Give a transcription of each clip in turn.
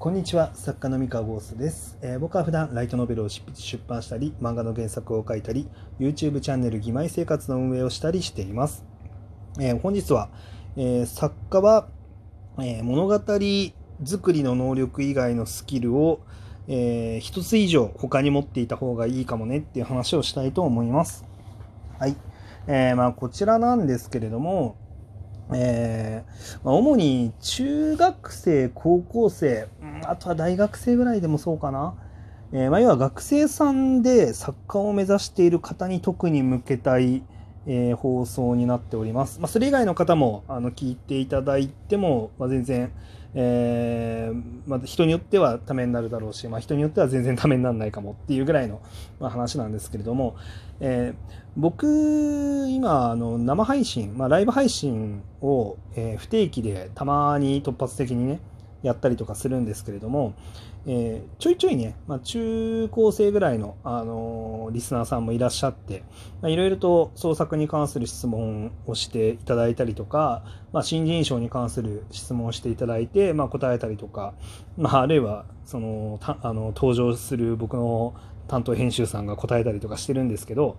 こんにちは作家の三河ゴーストです、えー僕は普段ライトノベルを出版したり漫画の原作を書いたり YouTube チャンネル「義妹生活」の運営をしたりしています、えー本日は、えー作家は、え物語作りの能力以外のスキルを、えーつ以上他に持っていた方がいいかもねっていう話をしたいと思います。はい、えーまあこちらなんですけれどもえーまあ主に中学生、高校生、あとは大学生ぐらいでもそうかな。えーまあ、要は学生さんで作家を目指している方に特に向けたい、えー放送になっております。まあ、それ以外の方もあの聞いていただいても、まあ、全然、えーまあ、人によってはためになるだろうし、まあ、人によっては全然ためにならないかもっていうぐらいの、まあ、話なんですけれども、えー僕今あの生配信、まあ、ライブ配信を、えー不定期でたまに突発的にねやったりとかするんですけれども、えーちょいちょいね、まあ、中高生ぐらいの、あのーリスナーさんもいらっしゃっていろいろと創作に関する質問をしていただいたりとか、まあ、新人賞に関する質問をしていただいて、まあ、答えたりとか、まあ、あるいはそのたあの登場する僕の担当編集さんが答えたりとかしてるんですけど、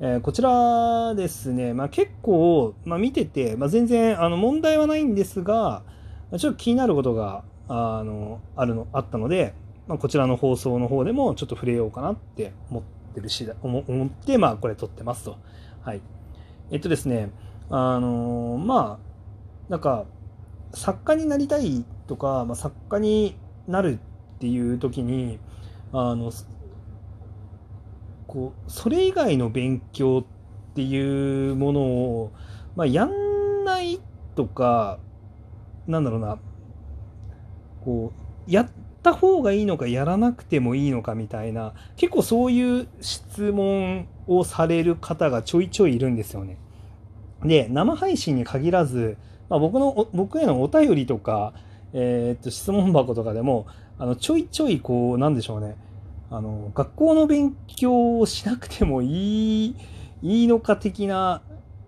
えーこちらですね、まあ、結構、まあ、見てて、まあ、全然あの問題はないんですがちょっと気になることがあのあるのあったので、まあ、こちらの放送の方でもちょっと触れようかなって思ってる次第思思って、まあ、これ撮ってますと。はい、えっとですねあのまあなんか作家になりたいとか、まあ、作家になるっていう時にあのこうそれ以外の勉強っていうものを、まあ、やんないとかなんだろうなこうやった方がいいのかやらなくてもいいのかみたいな結構そういう質問をされる方がちょいちょいいるんですよね。で生配信に限らず、まあ、僕の僕へのお便りとか、えーっと質問箱とかでもあのちょいちょいこうなんでしょうねあの学校の勉強をしなくてもいいいいのか的な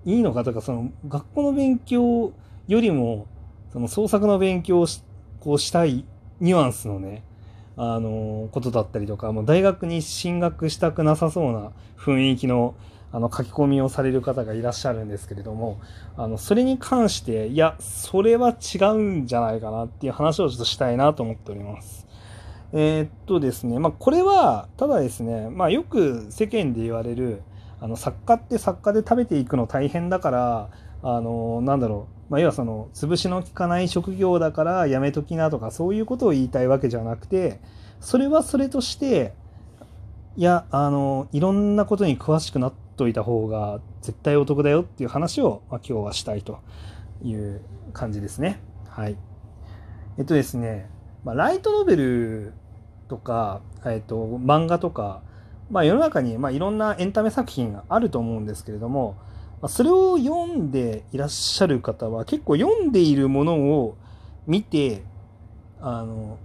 いいのかとかその学校の勉強よりもその創作の勉強をしてこうしたいニュアンスのねあのことだったりとかもう大学に進学したくなさそうな雰囲気のあの書き込みをされる方がいらっしゃるんですけれどもあのそれに関していやそれは違うんじゃないかなっていう話をちょっとしたいなと思っております。えーっとですね、まあ、これは、ただですね、まあ、よく世間で言われる、あの、作家って作家で食べていくの大変だから、あの、なんだろう、まあ、要はその、潰しの効かない職業だからやめときなとか、そういうことを言いたいわけじゃなくて、それはそれとして、いや、あの、いろんなことに詳しくなっといた方が絶対お得だよっていう話を、まあ、今日はしたいという感じですね。はい。えっとですね、まあ、ライトノベルとか、えっと、漫画とか、まあ、世の中に、まあ、いろんなエンタメ作品があると思うんですけれども、ま、それを読んでいらっしゃる方は結構読んでいるものを見てあの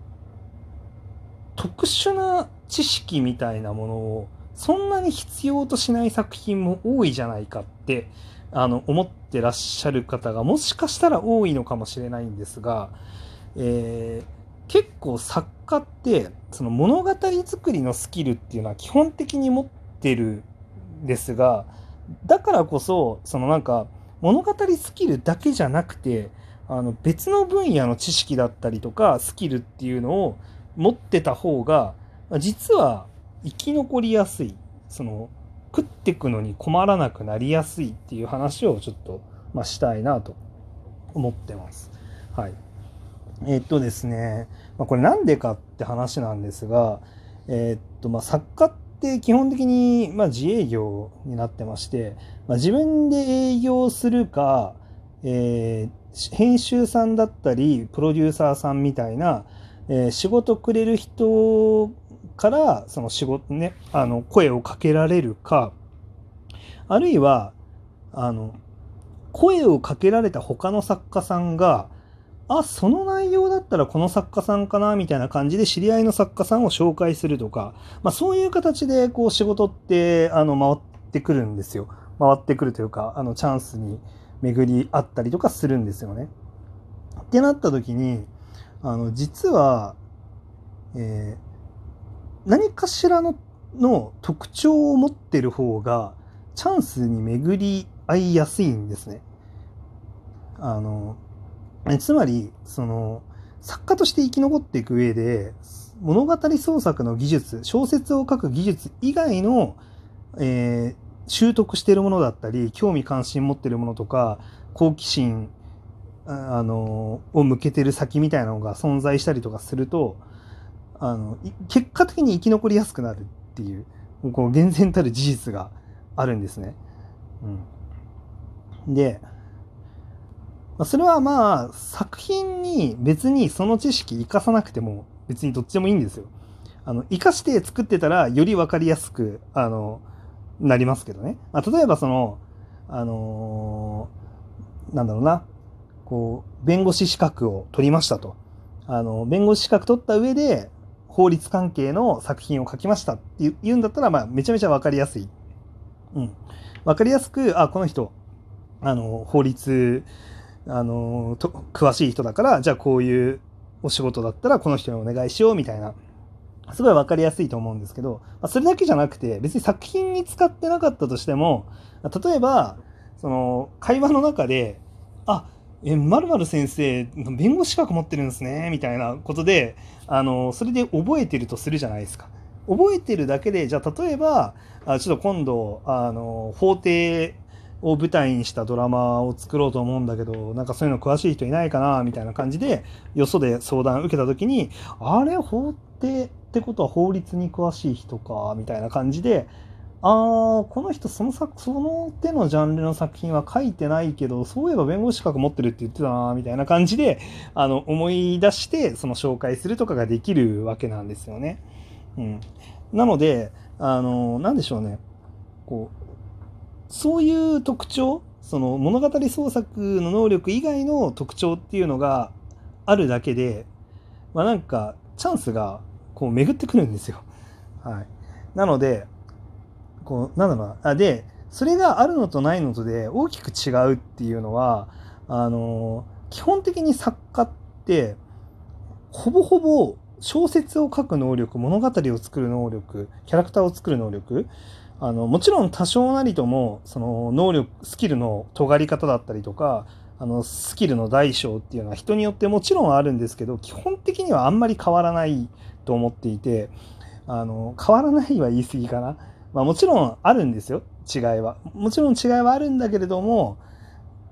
特殊な知識みたいなものをそんなに必要としない作品も多いじゃないかってあの思ってらっしゃる方がもしかしたら多いのかもしれないんですが、えー結構作家ってその物語作りのスキルっていうのは基本的に持ってるんですがだからこそそのなんか物語スキルだけじゃなくてあの別の分野の知識だったりとかスキルっていうのを持ってた方が実は生き残りやすいその食ってくのに困らなくなりやすいっていう話をちょっと、まあ、したいなと思ってます。はい。えーっとですね、まあ、これなんでかって話なんですが、えーっと、まあ、作家って基本的に、まあ、自営業になってまして、まあ、自分で営業するか、えー編集さんだったり、プロデューサーさんみたいな、えー仕事くれる人から、その仕事ね、あの、声をかけられるか、あるいは、あの、声をかけられた他の作家さんが、あ、その内容だったらこの作家さんかなみたいな感じで知り合いの作家さんを紹介するとか、まあそういう形でこう仕事ってあの回ってくるんですよ。回ってくるというか、あのチャンスに巡り合ったりとかするんですよね。ってなった時に、あの実はえー、何かしらのの特徴を持ってる方がチャンスに巡り合いやすいんですね。あのつまりその作家として生き残っていく上で物語創作の技術小説を書く技術以外の、えー、習得しているものだったり興味関心持ってるものとか好奇心あのを向けてる先みたいなのが存在したりとかするとあの結果的に生き残りやすくなるっていうこう厳然たる事実があるんですね。うん、でそれはまあ作品に別にその知識生かさなくても別にどっちでもいいんですよ。あの生かして作ってたらより分かりやすくあのなりますけどね。まあ、例えばそのあのー、なんだろうなこう弁護士資格を取りましたと。あの弁護士資格取った上で法律関係の作品を書きましたって言うんだったら、まあ、めちゃめちゃ分かりやすい。うん。分かりやすく、あ、この人、あの、法律、あの、と詳しい人だから、じゃあこういうお仕事だったらこの人にお願いしようみたいな、すごい分かりやすいと思うんですけど、まあ、それだけじゃなくて、別に作品に使ってなかったとしても、例えば、その、会話の中で、あ、え、まる先生、弁護士資格持ってるんですね、みたいなことで、あの、それで覚えてるとするじゃないですか。覚えてるだけで、じゃあ例えば、あちょっと今度、あの、法廷を舞台にしたドラマを作ろうと思うんだけど、なんかそういうの詳しい人いないかな、みたいな感じで、よそで相談受けた時に、あれ、法廷ってことは法律に詳しい人か、みたいな感じで、ああ、この人その作、その手のジャンルの作品は書いてないけど、そういえば弁護士資格持ってるって言ってたな、みたいな感じで、あの、思い出して、その紹介するとかができるわけなんですよね。うん。なので、あの、なんでしょうね。こう、そういう特徴、その物語創作の能力以外の特徴っていうのがあるだけで、まあなんか、チャンスがこう巡ってくるんですよ。はい。なので、こう、なんだろうな。で、それがあるのとないのとで大きく違うっていうのは、あの、基本的に作家って、ほぼほぼ小説を書く能力、物語を作る能力、キャラクターを作る能力、あの、もちろん多少なりとも、その能力、スキルの尖り方だったりとか、あの、スキルの大小っていうのは人によってもちろんあるんですけど、基本的にはあんまり変わらないと思っていて、あの、変わらないは言い過ぎかな。まあもちろんあるんですよ、違いは。もちろん違いはあるんだけれども、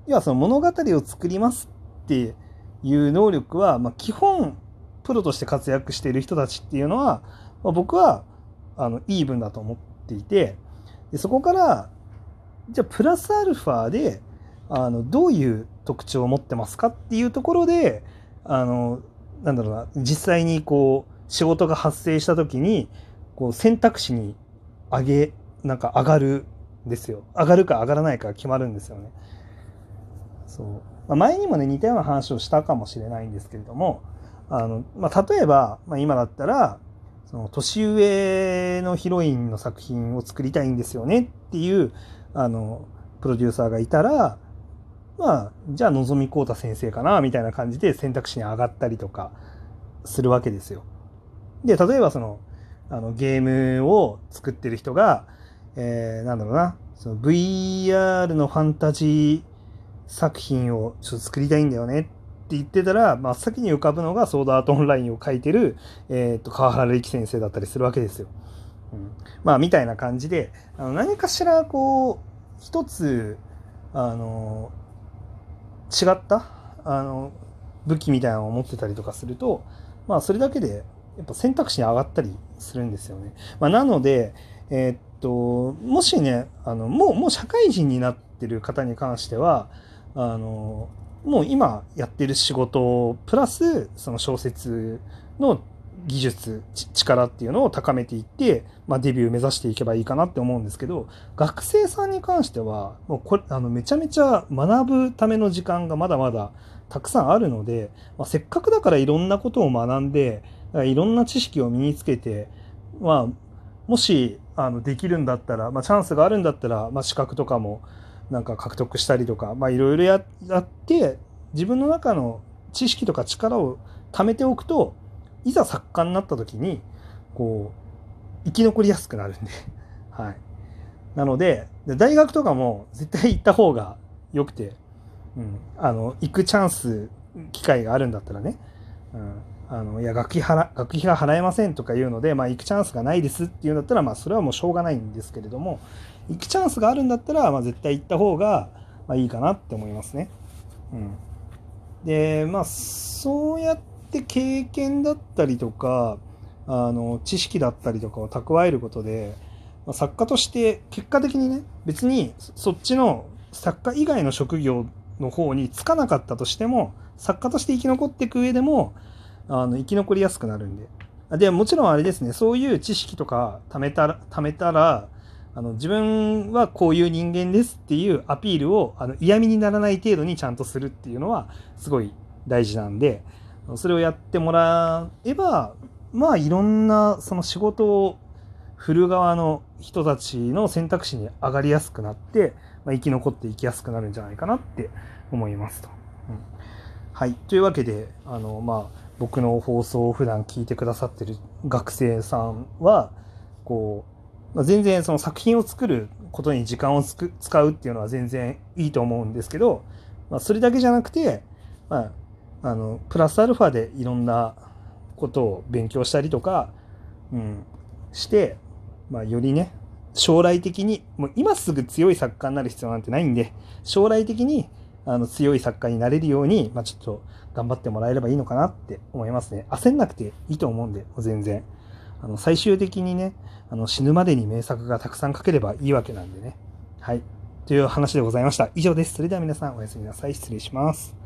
要はその物語を作りますっていう能力は、まあ、基本、プロとして活躍している人たちっていうのは、まあ、僕は、あの、イーブンだと思ってていて、でそこから、じゃあプラスアルファで、あの、どういう特徴を持ってますかっていうところで、あの、なんだろうな、実際にこう、仕事が発生した時に、こう選択肢に上げ、なんか上がるんですよ。上がるか上がらないか決まるんですよね。そう。まあ、前にもね、似たような話をしたかもしれないんですけれども、あの、まあ、例えば、まあ、今だったら、その年上のヒロインの作品を作りたいんですよねっていう、あの、プロデューサーがいたら、まあ、じゃあ、のぞみこうた先生かな、みたいな感じで選択肢に上がったりとかするわけですよ。で、例えばその、あのゲームを作ってる人が、えー、なんだろうな、その VR のファンタジー作品をちょっと作りたいんだよねって言ってたら、真っ先に浮かぶのがソードアートオンラインを書いてる、えっ、ー、と、川原力先生だったりするわけですよ。うん、まあ、みたいな感じで、あの何かしら、こう、一つ、あの、違った、あの、武器みたいなのを持ってたりとかすると、まあ、それだけでやっぱ選択肢に上がったりするんですよね。まあ、なので、えー、っと、もしね、あの、もう、もう社会人になってる方に関しては、あの、もう今やってる仕事プラス、その小説の技術、力っていうのを高めていって、まあ、デビュー目指していけばいいかなって思うんですけど、学生さんに関しては、もうこれ、あの、めちゃめちゃ学ぶための時間がまだまだたくさんあるので、まあ、せっかくだからいろんなことを学んで、いろんな知識を身につけて、まあ、もしあのできるんだったら、まあ、チャンスがあるんだったら、まあ、資格とかもなんか獲得したりとか、まあ、いろいろやって自分の中の知識とか力を貯めておくといざ作家になった時にこう生き残りやすくなるんで。はい。なので大学とかも絶対行った方がよくて、うん、あの行くチャンス機会があるんだったらね、うん、あのいや学費払学費が払えませんとか言うので、まあ、行くチャンスがないですっていうんだったら、まあ、それはもうしょうがないんですけれども行くチャンスがあるんだったら、まあ、絶対行った方が、まあ、いいかなって思いますね。うん、でまあそうやって経験だったりとかあの知識だったりとかを蓄えることで、まあ、作家として結果的にね別にそっちの作家以外の職業の方につかなかったとしても作家として生き残っていく上でもあの生き残りやすくなるんで。でもちろんあれですねそういう知識とか貯めたら貯めたらあの自分はこういう人間ですっていうアピールをあの嫌味にならない程度にちゃんとするっていうのはすごい大事なんでそれをやってもらえばまあいろんなその仕事を振る側の人たちの選択肢に上がりやすくなって、まあ、生き残っていきやすくなるんじゃないかなって思いますと。うん、はい。というわけで、あの、まあ、僕の放送を普段聞いてくださってる学生さんは、こう、まあ、全然その作品を作ることに時間を使うっていうのは全然いいと思うんですけど、まあ、それだけじゃなくて、まあ、あの、プラスアルファでいろんなことを勉強したりとか、うん、して、まあ、よりね、将来的に、もう今すぐ強い作家になる必要なんてないんで、将来的にあの強い作家になれるように、まあ、ちょっと頑張ってもらえればいいのかなって思いますね。焦んなくていいと思うんで、全然。あの最終的にね、あの死ぬまでに名作がたくさん書ければいいわけなんでね。はい。という話でございました。以上です。それでは皆さんおやすみなさい。失礼します。